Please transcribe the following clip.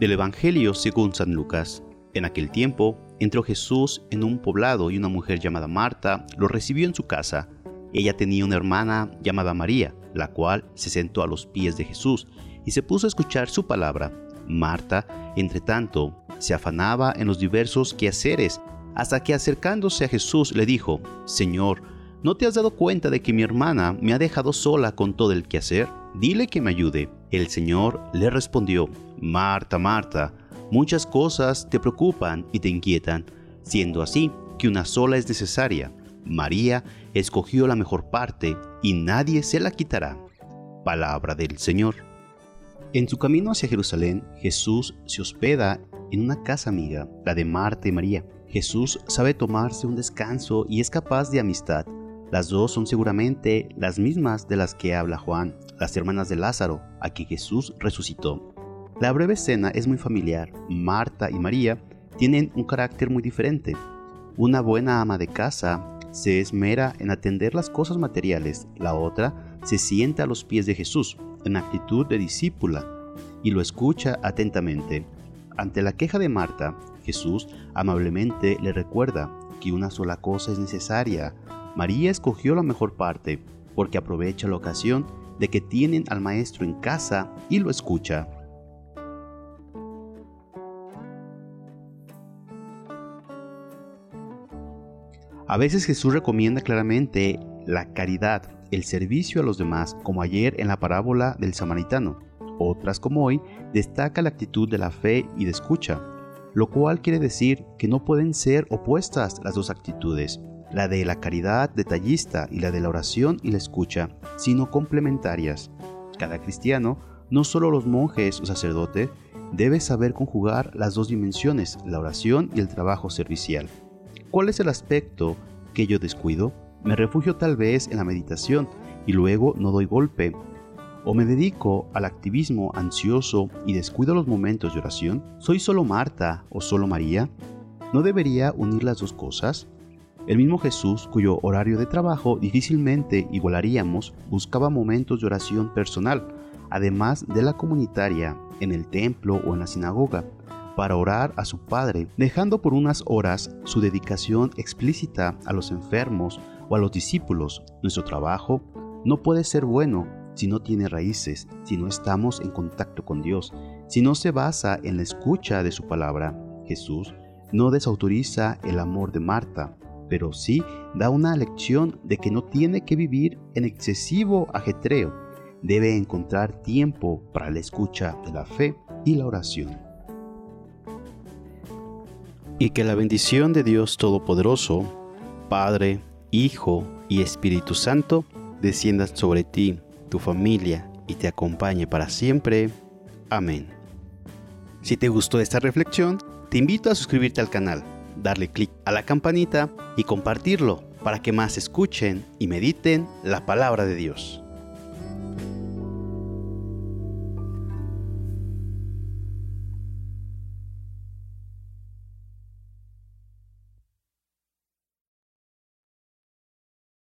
Del Evangelio según San Lucas. En aquel tiempo entró Jesús en un poblado y una mujer llamada Marta lo recibió en su casa. Ella tenía una hermana llamada María, la cual se sentó a los pies de Jesús y se puso a escuchar su palabra. Marta, entre tanto, se afanaba en los diversos quehaceres, hasta que acercándose a Jesús le dijo, Señor, ¿no te has dado cuenta de que mi hermana me ha dejado sola con todo el quehacer? Dile que me ayude. El Señor le respondió, Marta, Marta, muchas cosas te preocupan y te inquietan, siendo así que una sola es necesaria. María escogió la mejor parte y nadie se la quitará. Palabra del Señor. En su camino hacia Jerusalén, Jesús se hospeda en una casa amiga, la de Marta y María. Jesús sabe tomarse un descanso y es capaz de amistad. Las dos son seguramente las mismas de las que habla Juan, las hermanas de Lázaro, a quien Jesús resucitó. La breve escena es muy familiar. Marta y María tienen un carácter muy diferente. Una buena ama de casa se esmera en atender las cosas materiales, la otra se sienta a los pies de Jesús en actitud de discípula y lo escucha atentamente. Ante la queja de Marta, Jesús amablemente le recuerda que una sola cosa es necesaria. María escogió la mejor parte porque aprovecha la ocasión de que tienen al maestro en casa y lo escucha. A veces Jesús recomienda claramente la caridad, el servicio a los demás, como ayer en la parábola del samaritano. Otras, como hoy, destaca la actitud de la fe y de escucha, lo cual quiere decir que no pueden ser opuestas las dos actitudes, la de la caridad detallista y la de la oración y la escucha, sino complementarias. Cada cristiano, no solo los monjes o sacerdotes, debe saber conjugar las dos dimensiones, la oración y el trabajo servicial. ¿Cuál es el aspecto que yo descuido? Me refugio tal vez en la meditación y luego no doy golpe. ¿O me dedico al activismo ansioso y descuido los momentos de oración? ¿Soy solo Marta o solo María? ¿No debería unir las dos cosas? El mismo Jesús, cuyo horario de trabajo difícilmente igualaríamos, buscaba momentos de oración personal, además de la comunitaria, en el templo o en la sinagoga para orar a su Padre, dejando por unas horas su dedicación explícita a los enfermos o a los discípulos. Nuestro trabajo no puede ser bueno si no tiene raíces, si no estamos en contacto con Dios, si no se basa en la escucha de su palabra. Jesús no desautoriza el amor de Marta, pero sí da una lección de que no tiene que vivir en excesivo ajetreo, debe encontrar tiempo para la escucha de la fe y la oración y que la bendición de Dios Todopoderoso, Padre, Hijo y Espíritu Santo, descienda sobre ti, tu familia y te acompañe para siempre. Amén. Si te gustó esta reflexión, te invito a suscribirte al canal, darle clic a la campanita y compartirlo para que más escuchen y mediten la palabra de Dios.